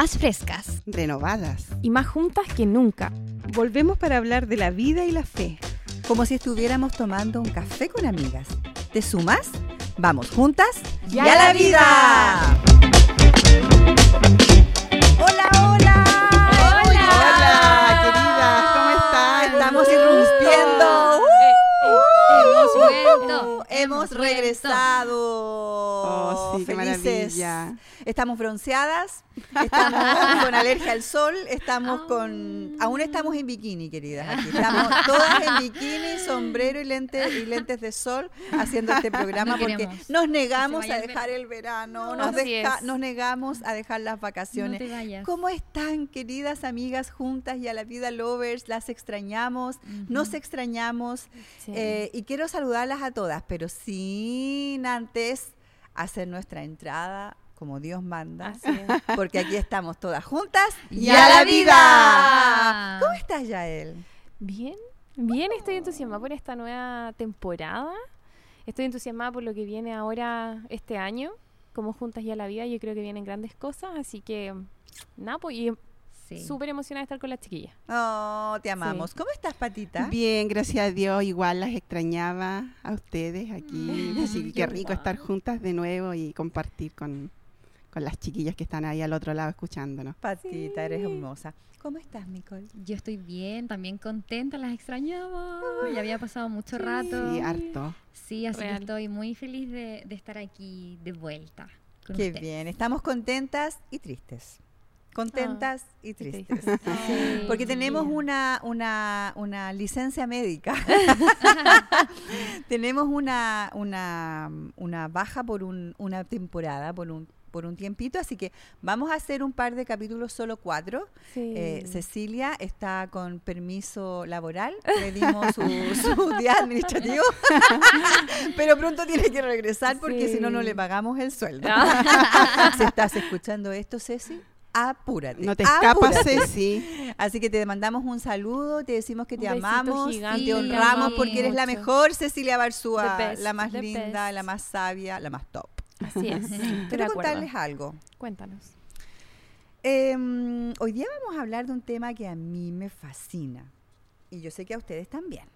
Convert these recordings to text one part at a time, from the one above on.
más frescas, renovadas y más juntas que nunca. Volvemos para hablar de la vida y la fe, como si estuviéramos tomando un café con amigas. ¿Te sumas? Vamos juntas y, a, la vida. Hola, hola. Hola. Hola, queridas, ¿cómo están? Estamos irrumpiendo. hemos vuelto. Hemos regresado. Oh, sí, qué Felices. maravilla. Estamos bronceadas, estamos con alergia al sol, estamos con... Aún estamos en bikini, queridas. Aquí. Estamos todas en bikini, sombrero y lentes, y lentes de sol haciendo este programa No porque queremos nos negamos a dejar el verano, No, nos, deja- negamos a dejar las No vacaciones. te vayas. ¿Cómo están, queridas amigas juntas y a la vida lovers? Las extrañamos, nos extrañamos Sí. eh, y quiero saludarlas a todas, pero sin antes hacer nuestra entrada como Dios manda, Así es. porque aquí estamos todas juntas ¡Y a la vida! ¿Cómo estás, Yael? Bien, bien, estoy entusiasmada por esta nueva temporada. Estoy entusiasmada por lo que viene ahora este año, como Juntas y a la Vida. Yo creo que vienen grandes cosas, así que nada, pues, y Sí. súper emocionada de estar con las chiquillas. Oh, te amamos. ¿Cómo estás, Patita? Bien, gracias a Dios, igual las extrañaba a ustedes aquí, así que qué rico estar juntas de nuevo y compartir con, con las chiquillas que están ahí al otro lado escuchándonos. Patita, eres hermosa. ¿Cómo estás, Nicole? Yo estoy bien, también contenta, las extrañaba. Ya había pasado mucho rato. Sí, harto. Sí, así Real. que estoy muy feliz de, de estar aquí de vuelta. con Qué ustedes. bien. Estamos contentas y tristes. Contentas y qué tristes. Sí. Porque tenemos una, una, una licencia médica. tenemos una, una, una baja por un- una temporada, por un, por un tiempito, así que vamos a hacer un par de capítulos, solo cuatro. Sí. Eh, Cecilia está con permiso laboral, le dimos su, su día administrativo, pero pronto tiene que regresar porque si no, no le pagamos el sueldo. Ah. si estás escuchando esto, Ceci, apúrate. No te escapas. Ceci. Así que te mandamos un saludo, te decimos que te amamos, gigante, te honramos porque eres la mejor Cecilia Barzúa, la más linda, best. la más sabia, la más top. Así es. Quiero contarles algo. Cuéntanos. Em, hoy día vamos a hablar de un tema que a mí me fascina y yo sé que a ustedes también.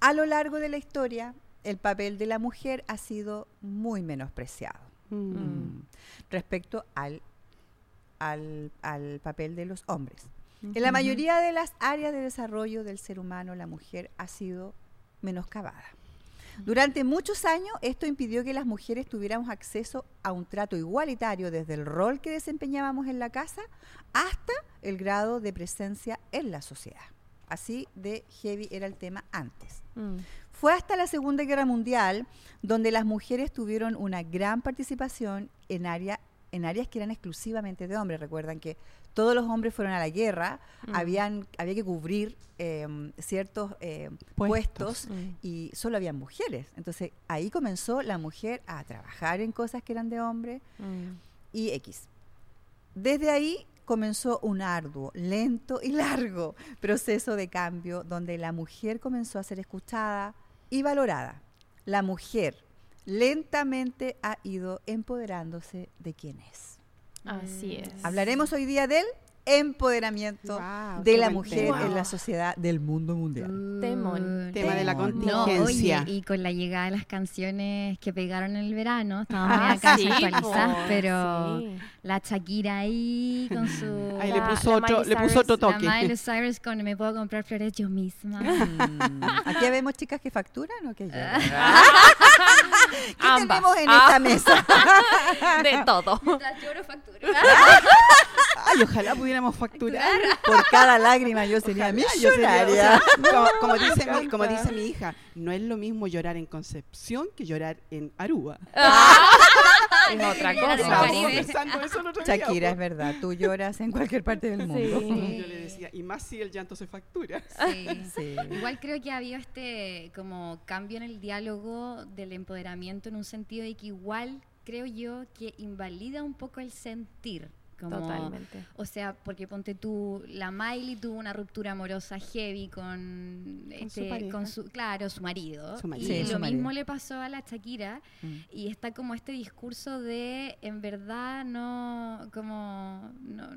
A lo largo de la historia, el papel de la mujer ha sido muy menospreciado Mm. respecto al, al, al papel de los hombres. En la mayoría de las áreas de desarrollo del ser humano, la mujer ha sido menoscabada. Durante muchos años, esto impidió que las mujeres tuviéramos acceso a un trato igualitario desde el rol que desempeñábamos en la casa hasta el grado de presencia en la sociedad. Así de heavy era el tema antes. Mm. Fue hasta la Segunda Guerra Mundial donde las mujeres tuvieron una gran participación en, área, en áreas que eran exclusivamente de hombres. Recuerdan que todos los hombres fueron a la guerra, Mm. habían, había que cubrir eh, ciertos eh, Puestos. puestos, Mm. y solo habían mujeres. Entonces ahí comenzó la mujer a trabajar en cosas que eran de hombres Mm. y X. Desde ahí comenzó un arduo, lento y largo proceso de cambio donde la mujer comenzó a ser escuchada y valorada. La mujer lentamente ha ido empoderándose de quién es. Así es. Hablaremos hoy día del empoderamiento de la mujer en la sociedad del mundo mundial. Temón. Tema de la. No, contingencia. oye, y con la llegada de las canciones que pegaron en el verano, estábamos Ah, acá sí, pero sí. la Shakira ahí con su... Ahí La- le puso la otro, Miley le puso Cyrus, otro La toque. Miley Cyrus con me puedo comprar flores yo misma. Mm, Aquí vemos chicas que facturan o que lloran. ¿Qué Ambas. tenemos en Ah. esta mesa? De todo. Mientras lloro, facturo. Ay, ojalá pudiéramos facturar. Por cada lágrima yo sería Ojalá, yo sería- o millonaria. sea, como, como dice mi, encanta. como dice mi hija, no es lo mismo llorar en Concepción que llorar en Aruba. Es otra Llorar en el cosa. Eso día, Shakira, po. es verdad, tú lloras en cualquier parte del mundo. Sí. Yo le decía, y más si el llanto se factura. Sí. Sí. Igual creo que ha habido este como cambio en el diálogo del empoderamiento en un sentido de que igual creo yo que invalida un poco el sentir Como, Totalmente. O sea, porque ponte tú, la Miley tuvo una ruptura amorosa heavy con, su este, con su, claro, su marido. Su marido. Y Sí, lo mismo marido. le pasó a la Shakira. Mm. Y está como este discurso de, en verdad, no, como, no,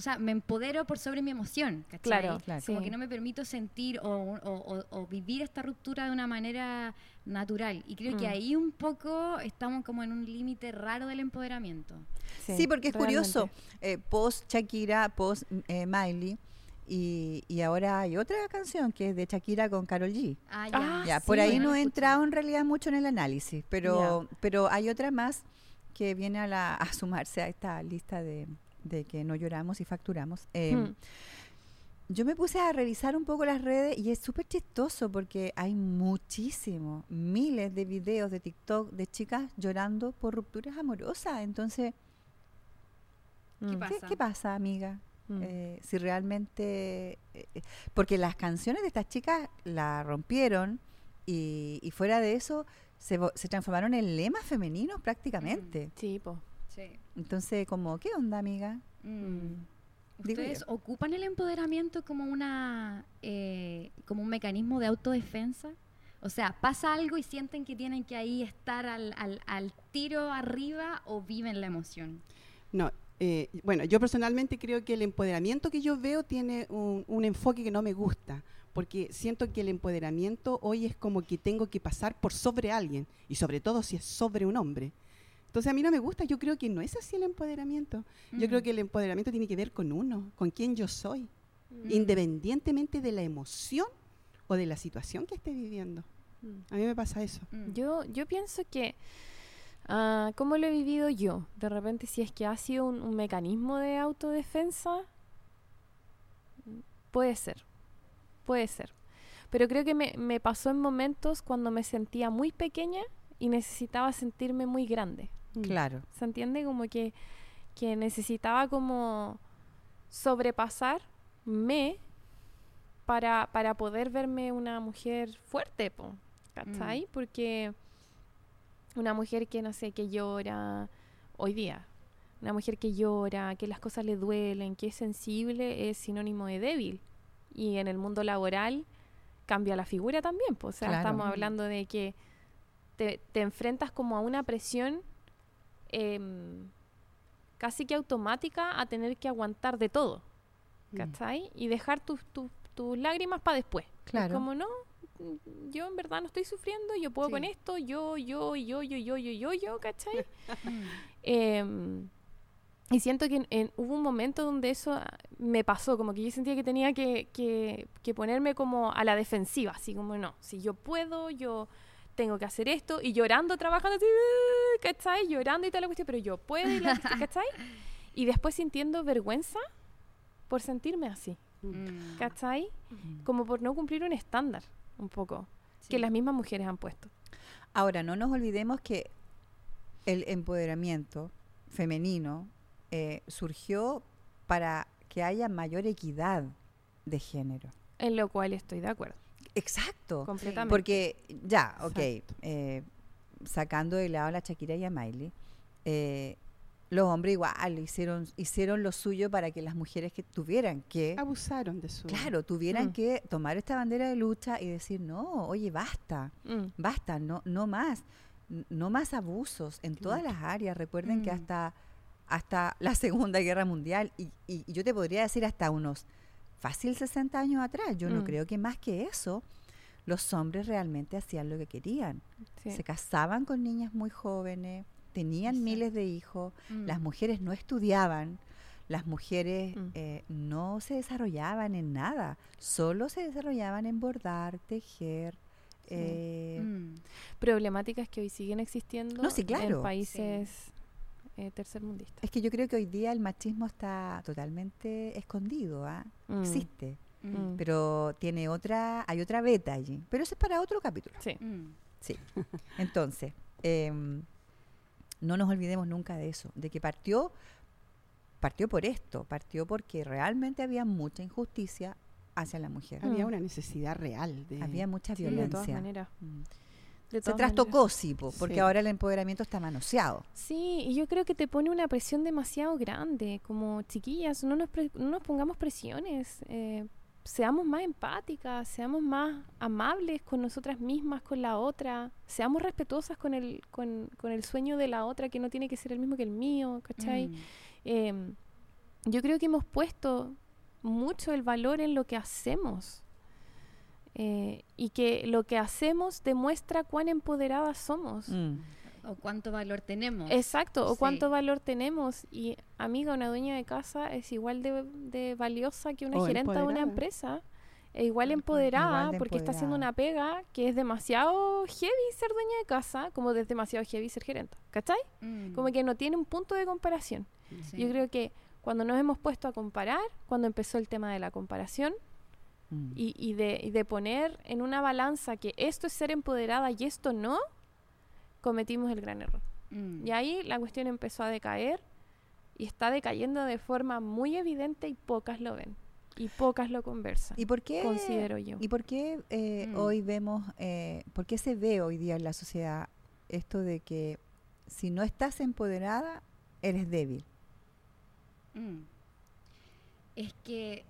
o sea, me empodero por sobre mi emoción, ¿cachai? Claro, Claro. Como sí. que no me permito sentir o, o- o- o vivir esta ruptura de una manera natural. Y creo que Mm. ahí un poco estamos como en un límite raro del empoderamiento. Sí, porque es curioso. eh, post Shakira, post eh, Miley. Y, y ahora hay otra canción que es de Shakira con Carol G. Ah, Ah, Ya, sí, por ahí no he entrado en realidad mucho en el análisis, pero, pero hay otra más que viene a, la, a sumarse a esta lista de, de que no lloramos y facturamos. Eh, Mm. Yo me puse a revisar un poco las redes y es súper chistoso porque hay muchísimos, miles de videos de TikTok de chicas llorando por rupturas amorosas. Entonces, ¿Qué Mm. ¿qué, pasa? qué pasa, amiga? Mm. Eh, si realmente... eh, eh, porque las canciones de estas chicas la rompieron y, y fuera de eso se, se transformaron en lemas femeninos prácticamente. Sí, po. Sí. Entonces, como, ¿qué onda, amiga? Mm. ¿Ustedes ocupan el empoderamiento como una eh, como un mecanismo de autodefensa? O sea, ¿pasa algo y sienten que tienen que ahí estar al, al, al tiro arriba o viven la emoción? No, eh, bueno, yo personalmente creo que el empoderamiento que yo veo tiene un, un enfoque que no me gusta, porque siento que el empoderamiento hoy es como que tengo que pasar por sobre alguien, y sobre todo si es sobre un hombre. Entonces a mí no me gusta, yo creo que no es así el empoderamiento. Yo Mm. creo que el empoderamiento tiene que ver con uno, con quién yo soy, Mm. independientemente de la emoción o de la situación que esté viviendo. Mm. A mí me pasa eso. Mm. Yo, yo pienso que, ah, ¿cómo lo he vivido yo? De repente, si es que ha sido un, un mecanismo de autodefensa, puede ser, puede ser. Pero creo que me, me pasó en momentos cuando me sentía muy pequeña y necesitaba sentirme muy grande. Mm. Claro. ¿Se entiende? Como que, que necesitaba como sobrepasarme para, para poder verme una mujer fuerte, po, ¿cachai? Porque una mujer que, no sé, que llora hoy día, una mujer que llora, que las cosas le duelen, que es sensible, es sinónimo de débil. Y en el mundo laboral cambia la figura también, pues, o sea, Claro. estamos Mm. hablando de que te, te enfrentas como a una presión em, casi que automática a tener que aguantar de todo, Mm. ¿cachai? Y dejar tus, tus, tus lágrimas para después. Es Claro. como, no, mm, yo en verdad no estoy sufriendo, yo puedo Sí. con esto, yo, yo, yo, yo, yo, yo, yo, yo, ¿cachai? Mm. Em, y siento que en- en- hubo un momento donde eso ah, me pasó, como que yo sentía que tenía que, que, que ponerme como a la defensiva, así como no, si yo puedo, yo tengo que hacer esto, y llorando, trabajando así, ¿cachai? Llorando y toda la cuestión, pero yo puedo, y la, ¿cachai? Y después sintiendo vergüenza por sentirme así, Mm. ¿cachai? Como por no cumplir un estándar, un poco, que Sí. las mismas mujeres han puesto. Ahora, no nos olvidemos que el empoderamiento femenino eh, surgió para que haya mayor equidad de género. En lo cual estoy de acuerdo, Exacto. completamente. Porque ya, ok, eh, sacando de lado a la Shakira y a Miley, eh, los hombres igual hicieron, hicieron lo suyo para que las mujeres que tuvieran que, Abusaron de su... claro, tuvieran Mm. que tomar esta bandera de lucha y decir, no, oye, basta, Mm. basta, no, no más, no más abusos en todas las áreas. Recuerden que Mm. hasta, hasta la Segunda Guerra Mundial, y, y- y yo te podría decir hasta unos fácil 60 años atrás, yo no Mm. creo que más que eso, los hombres realmente hacían lo que querían. Sí. Se casaban con niñas muy jóvenes, tenían miles de hijos, Mm. las mujeres no estudiaban, las mujeres Mm. eh, no se desarrollaban en nada, solo se desarrollaban en bordar, tejer. eh, Mm. problemáticas que hoy siguen existiendo No, sí, claro. en países eh, tercermundistas. Es que yo creo que hoy día el machismo está totalmente escondido, ¿ah? Mm, existe, Mm. pero tiene otra, hay otra beta allí, pero eso es para otro capítulo. Sí. Mm. Sí. Entonces, em, no nos olvidemos nunca de eso, de que partió, partió por esto, partió porque realmente había mucha injusticia hacia la mujer. Había Mm. una necesidad real de... Había mucha Sí, de todas violencia. maneras. Se trastocó, sí, po, porque Sí. ahora el empoderamiento está manoseado. Sí, y yo creo que te pone una presión demasiado grande, como chiquillas, no nos, pre- no nos pongamos presiones, eh, seamos más empáticas, seamos más amables con nosotras mismas, con la otra, seamos respetuosas con el, con, con el sueño de la otra que no tiene que ser el mismo que el mío, ¿cachai? Mm. Em, yo creo que hemos puesto mucho el valor en lo que hacemos eh, y que lo que hacemos demuestra cuán empoderadas somos. Mm. O cuánto valor tenemos. Exacto, o Sí. cuánto valor tenemos. Y amiga, una dueña de casa es igual de, de valiosa que una O gerenta de una empresa. E igual empoderada Igual porque está haciendo una pega que es demasiado heavy ser dueña de casa como es demasiado heavy ser gerenta. ¿Cachai? Mm. Como que no tiene un punto de comparación. Sí. Yo creo que cuando nos hemos puesto a comparar, cuando empezó el tema de la comparación Mm. y, y de, y de poner en una balanza que esto es ser empoderada y esto no, cometimos el gran error. Mm. Y ahí la cuestión empezó a decaer y está decayendo de forma muy evidente y pocas lo ven. Y pocas lo conversan, ¿Y por qué? considero yo. ¿Y por qué eh, Mm. hoy vemos, eh, por qué se ve hoy día en la sociedad esto de que si no estás empoderada, eres débil? Mm. Es que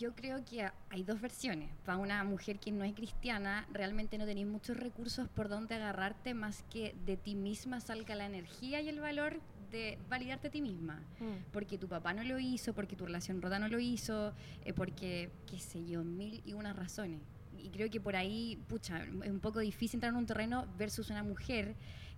yo creo que ha- hay dos versiones. Para una mujer que no es cristiana, realmente no tenéis muchos recursos por donde agarrarte más que de ti misma salga la energía y el valor de validarte a ti misma. Mm. Porque tu papá no lo hizo, porque tu relación rota no lo hizo, eh, porque, qué sé yo, mil y unas razones. Y creo que por ahí, pucha, es un poco difícil entrar en un terreno versus una mujer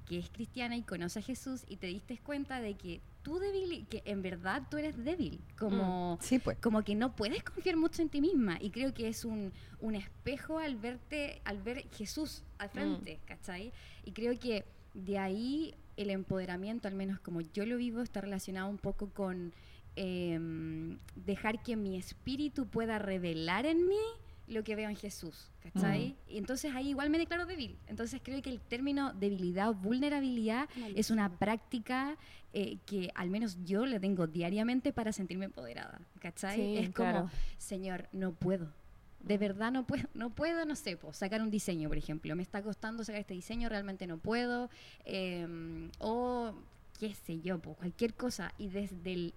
que es cristiana y conoce a Jesús y te diste cuenta de que tú débil, que en verdad tú eres débil, como, Sí, pues. como que no puedes confiar mucho en ti misma. Y creo que es un, un espejo al verte, al ver Jesús al frente, ¿cachai? Y creo que de ahí el empoderamiento, al menos como yo lo vivo, está relacionado un poco con em, dejar que mi espíritu pueda revelar en mí lo que veo en Jesús, ¿cachai? Y entonces ahí igual me declaro débil. Entonces creo que el término debilidad o vulnerabilidad es una práctica eh, que al menos yo le tengo diariamente para sentirme empoderada, ¿cachai? Sí, es como, claro. Señor, no puedo. De verdad no puedo, no puedo, no sé, po, sacar un diseño, por ejemplo. Me está costando sacar este diseño, realmente no puedo. eh, o qué sé yo, po, cualquier cosa. Y desde el,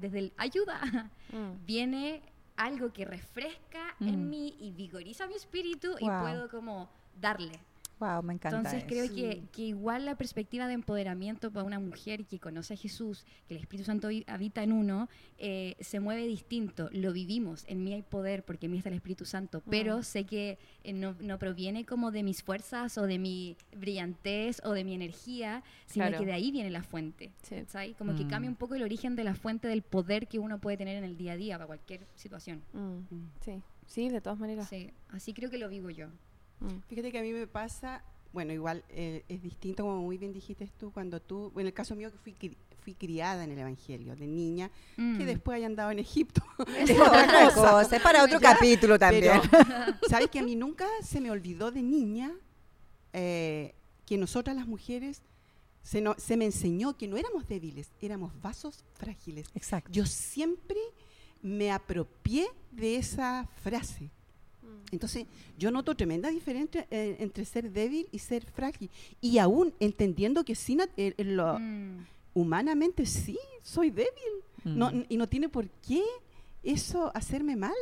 desde el ayuda Mm. viene algo que refresca Mm. en mí y vigoriza mi espíritu y puedo como darle. Wow, me encanta. Entonces eso. creo que, que igual la perspectiva de empoderamiento para una mujer que conoce a Jesús, que el Espíritu Santo habita en uno, eh, se mueve distinto. Lo vivimos, en mí hay poder porque en mí está el Espíritu Santo, pero Mm. sé que eh, no, no proviene como de mis fuerzas o de mi brillantez o de mi energía, sino Claro. que de ahí viene la fuente. Sí. ¿cachai? Como que Mm. cambia un poco el origen de la fuente del poder que uno puede tener en el día a día para cualquier situación. Mm. Mm. Sí, sí, de todas maneras. Sí, así creo que lo vivo yo. Mm. Fíjate que a mí me pasa, bueno, igual eh, es distinto como muy bien dijiste tú, cuando tú, en el caso mío que fui, cri- fui criada en el Evangelio, de niña, que Mm. después haya andado en Egipto. Es otra cosa, es para otro Ya, capítulo también. Pero, ¿sabes que a mí nunca se me olvidó de niña eh, que nosotras las mujeres se, no- se me enseñó que no éramos débiles, éramos vasos frágiles? Exacto. Yo siempre me apropié de esa frase. Entonces, yo noto tremenda diferencia eh, entre ser débil y ser frágil. Y aún entendiendo que sí, nat- eh, lo- Mm. humanamente sí, soy débil. No, Mm. y no tiene por qué eso hacerme mal,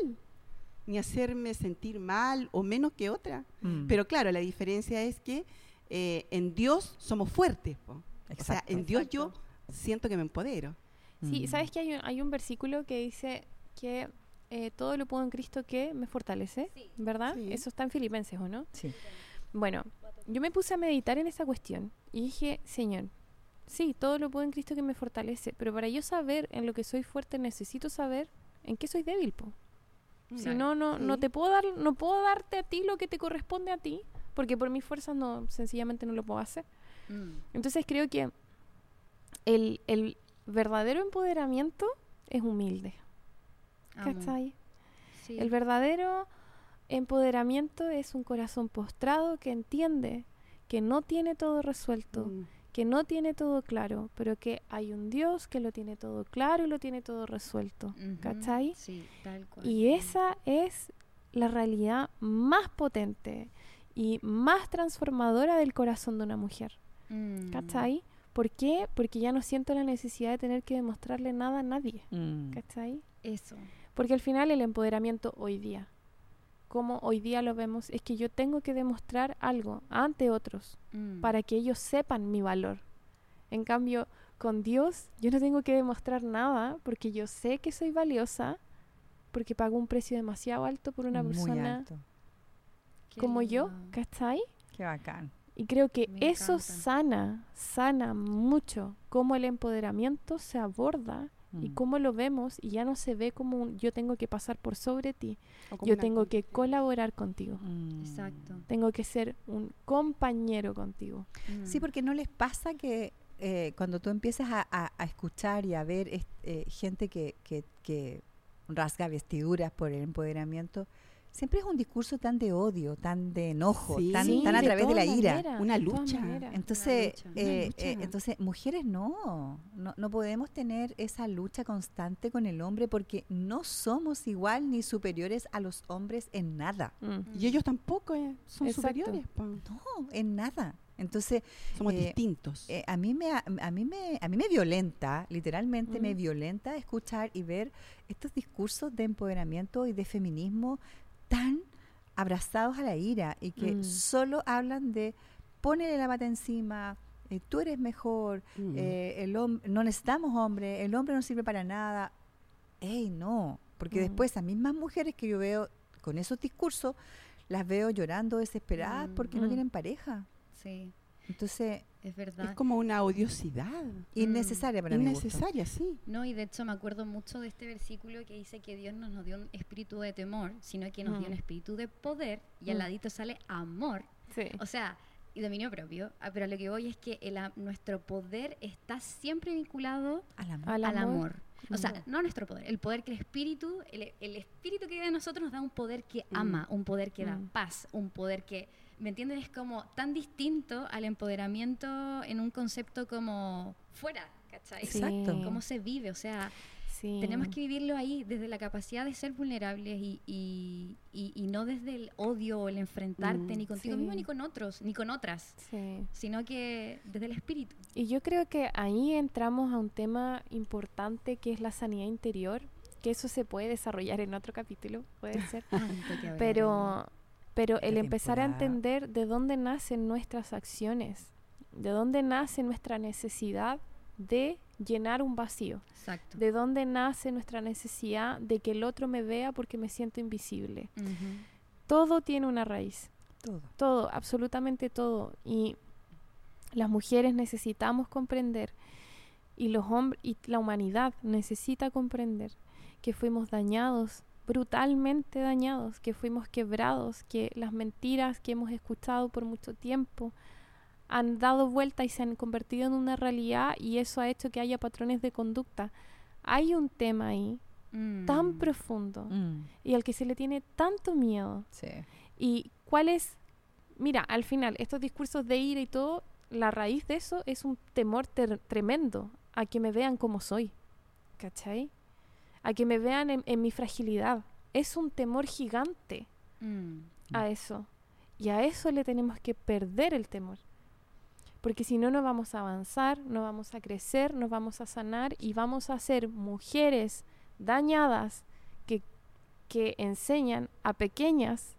ni hacerme sentir mal o menos que otra. Mm. Pero claro, la diferencia es que eh, en Dios somos fuertes. po. O sea, Exacto. en Dios yo siento que me empodero. Sí, Mm. ¿sabes que hay un, hay un versículo que dice que eh, todo lo puedo en Cristo que me fortalece? ¿Verdad? Sí. Eso está en Filipenses, ¿o no? Sí. Bueno, yo me puse a meditar en esa cuestión y dije, Señor, sí, todo lo puedo en Cristo que me fortalece, pero para yo saber en lo que soy fuerte necesito saber en qué soy débil, po. Si Claro. no, no, no Sí. te puedo dar, no puedo darte a ti lo que te corresponde a ti, porque por mis fuerzas no, sencillamente no lo puedo hacer. Mm. Entonces creo que el, el verdadero empoderamiento es humilde. ¿Cachai? Sí. El verdadero empoderamiento es un corazón postrado que entiende que no tiene todo resuelto, Mm. que no tiene todo claro, pero que hay un Dios que lo tiene todo claro y lo tiene todo resuelto. ¿Cachai? Sí, tal cual. Y esa es la realidad más potente y más transformadora del corazón de una mujer. Mm. ¿Cachai? ¿Por qué? Porque ya no siento la necesidad de tener que demostrarle nada a nadie. Mm. ¿Cachai? Eso. Porque al final el empoderamiento hoy día, como hoy día lo vemos, es que yo tengo que demostrar algo ante otros Mm. para que ellos sepan mi valor. En cambio, con Dios yo no tengo que demostrar nada porque yo sé que soy valiosa porque pago un precio demasiado alto por una Muy persona alto. Qué como yo. ¿cachai? Qué bacán. Y creo que Me eso encanta. sana, sana mucho cómo el empoderamiento se aborda y Mm. cómo lo vemos y ya no se ve como un yo tengo que pasar por sobre ti, yo tengo que colaborar contigo, Mm. Exacto. tengo que ser un compañero contigo. Sí, Mm. porque no les pasa que eh, cuando tú empiezas a, a- a escuchar y a ver eh, gente que, que- que rasga vestiduras por el empoderamiento, siempre es un discurso tan de odio, tan de enojo, Sí. tan, Sí, tan a de través de la ira. Una lucha. Entonces, lucha. Eh, lucha. eh, entonces mujeres no, no, no podemos tener esa lucha constante con el hombre porque no somos igual ni superiores a los hombres en nada. Mm. Y ellos tampoco eh, son Exacto. superiores. No, en nada. Entonces, Somos Eh, distintos. eh, a mí me a, a mí me a mí me violenta, literalmente me Mm. violenta escuchar y ver estos discursos de empoderamiento y de feminismo tan abrazados a la ira y que Mm. solo hablan de ponele la pata encima, eh, tú eres mejor, Mm. eh, el no necesitamos hombre, el hombre no sirve para nada. ¡Ey, no! Porque Mm. después esas mismas mujeres que yo veo con esos discursos, las veo llorando desesperadas Mm. porque no tienen pareja. Sí, Entonces, es verdad. es como una odiosidad. innecesaria para mí. Innecesaria, sí. No, y de hecho me acuerdo mucho de este versículo que dice que Dios no nos dio un espíritu de temor, sino que nos dio un espíritu de poder y al ladito sale amor. Sí. O sea, y dominio propio. Ah, Pero a lo que voy es que el nuestro poder está siempre vinculado Al amor. Al al amor. O sea, no nuestro poder, el poder que el espíritu, el, el espíritu que vive en nosotros nos da un poder que Mm. ama, un poder que da paz, un poder que, ¿me entiendes? Es como tan distinto al empoderamiento en un concepto como fuera, ¿cachai? Sí. Exacto. Cómo se vive, o sea, Sí. tenemos que vivirlo ahí desde la capacidad de ser vulnerables y, y, y- y no desde el odio o el enfrentarte Mm. ni contigo Sí. mismo ni con otros, ni con otras, Sí. sino que desde el espíritu. Y yo creo que ahí entramos a un tema importante que es la sanidad interior, que eso se puede desarrollar en otro capítulo, puede ser. Pero, pero el empezar a entender de dónde nacen nuestras acciones, de dónde nace nuestra necesidad de llenar un vacío, Exacto. de dónde nace nuestra necesidad de que el otro me vea porque me siento invisible. Todo tiene una raíz. Todo. todo, absolutamente todo. Y las mujeres necesitamos comprender y los hombres y la humanidad necesita comprender que fuimos dañados, brutalmente dañados, que fuimos quebrados, que las mentiras que hemos escuchado por mucho tiempo han dado vuelta y se han convertido en una realidad y eso ha hecho que haya patrones de conducta. Hay un tema ahí tan Mm. profundo Mm, y al que se le tiene tanto miedo sí. ¿Y cuál es? Mira, al final, estos discursos de ira y todo, la raíz de eso es un temor ter- tremendo a que me vean como soy. ¿Cachai? A que me vean en, en mi fragilidad. Es un temor gigante Mm. a eso. Y a eso le tenemos que perder el temor. Porque si no, no vamos a avanzar, no vamos a crecer, no vamos a sanar y vamos a ser mujeres dañadas que, que enseñan a pequeñas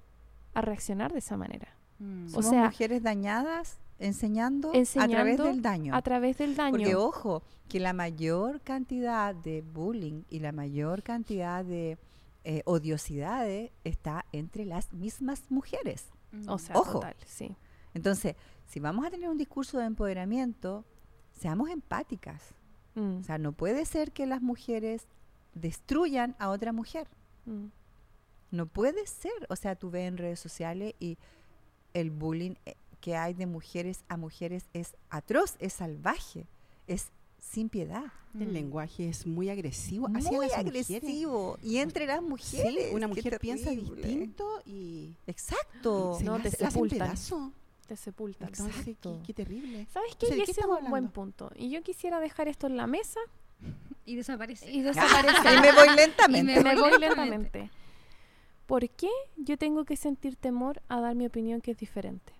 a reaccionar de esa manera. Mm. O Somos sea, mujeres dañadas enseñando, a través del daño. A través del daño. Porque ojo, que la mayor cantidad de bullying y la mayor cantidad de eh, odiosidades está entre las mismas mujeres. Mm. o sea, ojo. total, sí. Entonces, si vamos a tener un discurso de empoderamiento, seamos empáticas. Mm, O sea, no puede ser que las mujeres destruyan a otra mujer. mm. No puede ser. O sea, tú ves en redes sociales y el bullying eh, que hay de mujeres a mujeres es atroz, es salvaje, es sin piedad. El Mm. lenguaje es muy agresivo. hacia Muy las agresivo. Y entre las Sí, mujeres. una mujer piensa distinto y Exacto. se No, la te sepultan. pedazo. Te sepultan. Entonces, qué, Exacto. qué terrible. ¿Sabes qué? Entonces, ¿de Y qué ese es un buen punto. Y yo quisiera dejar esto en la mesa Y desaparece. y desaparecer. y me voy Y lentamente. me voy lentamente. ¿por qué yo tengo que sentir temor a dar mi opinión que es diferente?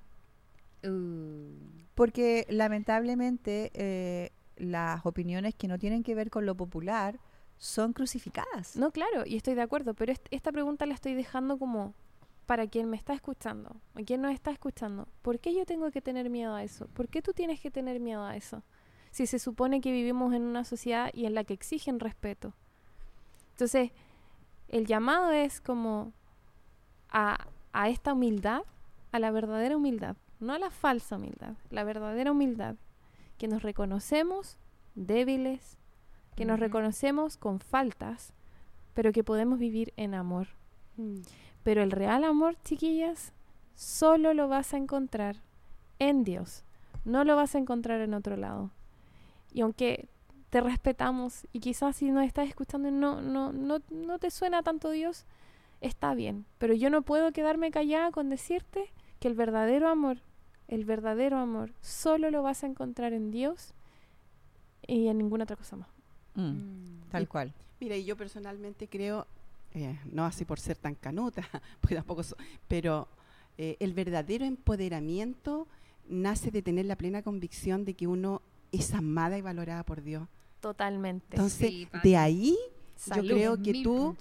Uh, Porque lamentablemente eh, las opiniones que no tienen que ver con lo popular son crucificadas. No, claro, y estoy de acuerdo, pero est- esta pregunta la estoy dejando como para quien me está escuchando, o quien nos está escuchando. ¿Por qué yo tengo que tener miedo a eso? ¿Por qué tú tienes que tener miedo a eso? Si se supone que vivimos en una sociedad y en la que exigen respeto. Entonces, el llamado es como a, a esta humildad, a la verdadera humildad, no a la falsa humildad, la verdadera humildad, que nos reconocemos débiles, que nos reconocemos con faltas, pero que podemos vivir en amor. Mm. Pero el real amor, chiquillas, solo lo vas a encontrar en Dios. No lo vas a encontrar en otro lado. Y aunque te respetamos y quizás si nos estás escuchando no, no, no, no te suena tanto Dios, está bien. Pero yo no puedo quedarme callada con decirte que el verdadero amor, el verdadero amor, solo lo vas a encontrar en Dios y en ninguna otra cosa más. Mm, mm. tal cual. Mira, y yo personalmente creo, eh, no así por ser tan canuta, porque tampoco so- pero eh, el verdadero empoderamiento nace de tener la plena convicción de que uno es amada y valorada por Dios. Totalmente. Entonces, Sí, de ahí Salud. yo creo que tú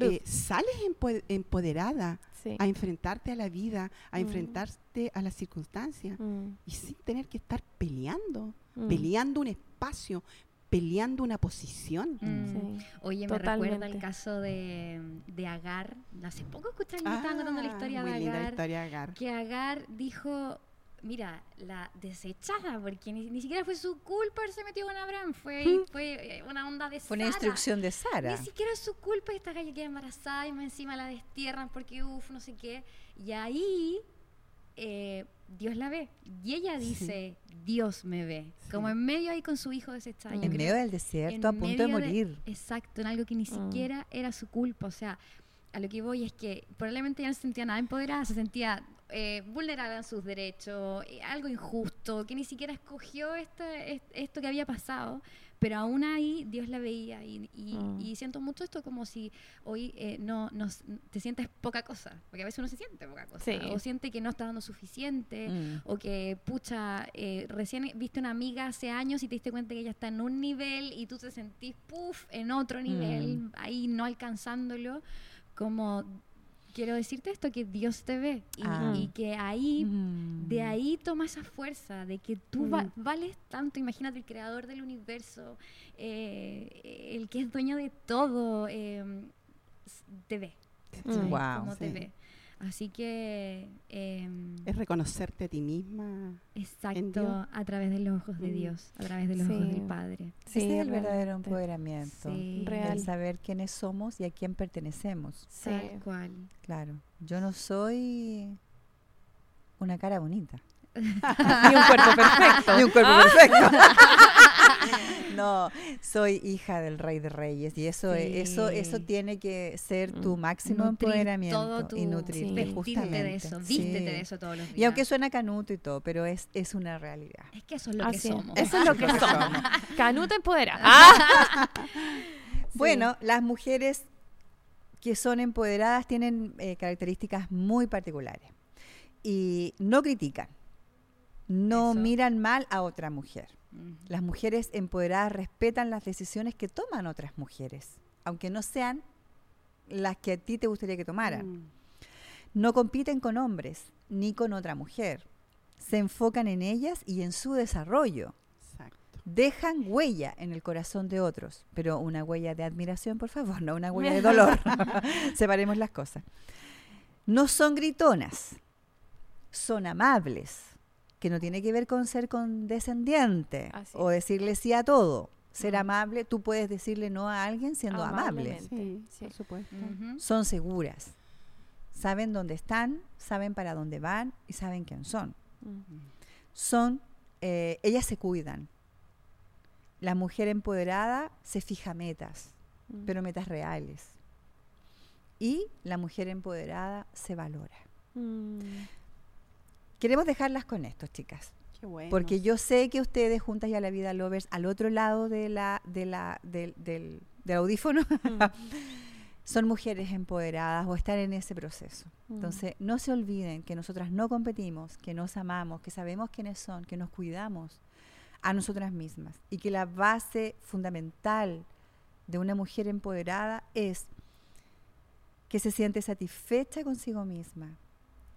eh, sales empo- empoderada Sí. a enfrentarte a la vida, a Mm. enfrentarte a las circunstancias Mm, y sin tener que estar peleando, mm. peleando un espacio, peleando una posición. Mm. Sí. Oye, me recuerda el Totalmente. caso de, de Agar. Hace poco escuché que estaban contando la Ah, historia muy de linda la historia de Agar. Que Agar dijo, mira, la desechada, porque ni, ni siquiera fue su culpa haberse metido con Abraham. Fue, fue eh, una onda de Fue una Sara. instrucción de Sara. Ni siquiera es su culpa esta calle queda embarazada y encima la destierran porque uff, no sé qué. Y ahí eh, Dios la ve. Y ella dice, Dios me ve. Sí. Como en medio ahí con su hijo desechado. En creo- medio del desierto, a punto de morir. exacto, en algo que ni Mm. siquiera era su culpa. O sea, a lo que voy es que probablemente ella no se sentía nada empoderada, se sentía eh, vulnerada en sus derechos, eh, algo injusto, que ni siquiera escogió este, est- esto que había pasado. Pero aún ahí Dios la veía y, y- Mm. y siento mucho esto como si hoy eh, no nos, te sientes poca cosa, porque a veces uno se siente poca cosa, Sí. o siente que no está dando suficiente, Mm. o que, pucha, eh, recién viste una amiga hace años y te diste cuenta que ella está en un nivel y tú te sentís, puff, en otro nivel, Mm. ahí no alcanzándolo. Como, quiero decirte esto, que Dios te ve y, Ah. y que ahí, Mm. de ahí toma esa fuerza, de que tú va- Mm. vales tanto, imagínate el creador del universo, eh, el que es dueño de todo, eh, te ve. ¿cachai? Mm. Como te sí. ve. Así que... em, Es reconocerte a ti misma. Exacto, a través de los ojos de Mm. Dios, a través de los Sí. ojos del Padre. Sí, Ese es el verdadero empoderamiento. Sí, Real. El saber quiénes somos y a quién pertenecemos. Sí. Tal cual. Claro. Yo no soy una cara bonita. Ni un cuerpo perfecto. Ni un cuerpo perfecto. no, soy hija del Rey de Reyes y eso, eso, eso Sí. tiene que ser tu Mm. máximo Nutrir empoderamiento todo tu- y nutrirte Sí. Justamente. de eso, Sí. vístete de eso todos los días. Y aunque suena canuto y todo, pero es, es una realidad. Es que eso es lo Así que somos. Eso es lo que somos. Canuta empodera. Ah. Bueno, las mujeres que son empoderadas tienen eh, características muy particulares y no critican, no Eso. miran mal a otra mujer. Las mujeres empoderadas respetan las decisiones que toman otras mujeres, aunque no sean las que a ti te gustaría que tomaran. Mm. No compiten con hombres ni con otra mujer. Se enfocan en ellas y en su desarrollo. Exacto. Dejan huella en el corazón de otros, pero una huella de admiración, por favor, no una huella de dolor. Separemos las cosas. No son gritonas, son amables, que no tiene que ver con ser condescendiente o decirle sí a todo. Ser Mm. amable, tú puedes decirle no a alguien siendo amable. Sí, Sí. por supuesto. Son seguras, saben dónde están, saben para dónde van y saben quién son. Mm. son, eh, ellas se cuidan. La mujer empoderada se fija metas, Mm. pero metas reales. Y la mujer empoderada se valora. Queremos dejarlas con esto, chicas, Qué bueno. porque yo sé que ustedes juntas ya la vida lovers al otro lado de la, de la, del, del- del audífono Mm. son mujeres empoderadas o están en ese proceso. Mm. Entonces, no se olviden que nosotras no competimos, que nos amamos, que sabemos quiénes son, que nos cuidamos a nosotras mismas y que la base fundamental de una mujer empoderada es que se siente satisfecha consigo misma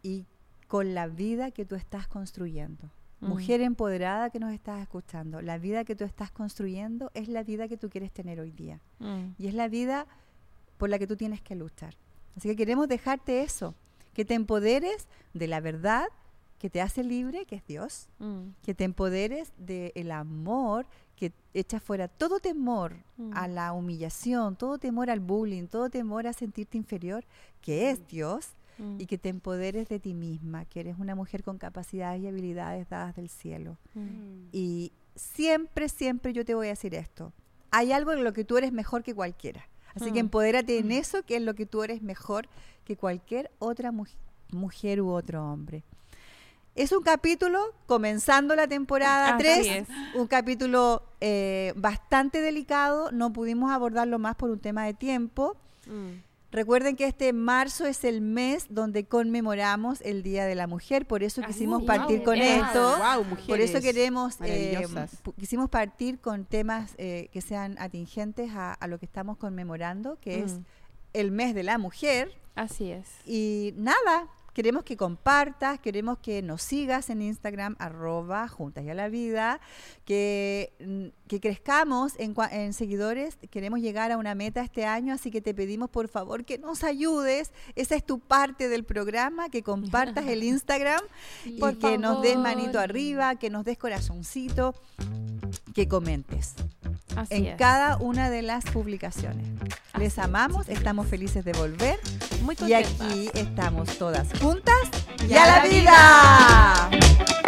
y con la vida que tú estás construyendo. Mm. Mujer empoderada que nos estás escuchando, la vida que tú estás construyendo es la vida que tú quieres tener hoy día Mm. y es la vida por la que tú tienes que luchar. Así que queremos dejarte eso, que te empoderes de la verdad que te hace libre, que es Dios, Mm. que te empoderes del amor que echa fuera todo temor Mm. a la humillación, todo temor al bullying, todo temor a sentirte inferior, que es Dios, Mm. y que te empoderes de ti misma, que eres una mujer con capacidades y habilidades dadas del cielo. Mm. Y siempre, siempre yo te voy a decir esto. Hay algo en lo que tú eres mejor que cualquiera. Así que Mm. empodérate en eso, que es lo que tú eres mejor que cualquier otra mu- mujer u otro hombre. Es un capítulo comenzando la temporada Así 3, es. un capítulo eh, bastante delicado, no pudimos abordarlo más por un tema de tiempo. Mm. Recuerden que este marzo es el mes donde conmemoramos el Día de la Mujer, por eso Así quisimos partir Wow, con es esto. Wow, Por eso queremos, eh, quisimos partir con temas eh, que sean atingentes a, a lo que estamos conmemorando, que es Mm. el mes de la mujer. Así es. Y nada, queremos que compartas, queremos que nos sigas en Instagram, arroba juntas y a la vida, que, mm, que crezcamos en, seguidores, queremos llegar a una meta este año, así que te pedimos por favor que nos ayudes, esa es tu parte del programa, que compartas el Instagram y Por que nos des manito arriba, que nos des corazoncito, que comentes Así en es. cada una de las publicaciones. Les es, amamos, estamos felices de volver Muy y aquí estamos todas juntas y, Y a a la la vida.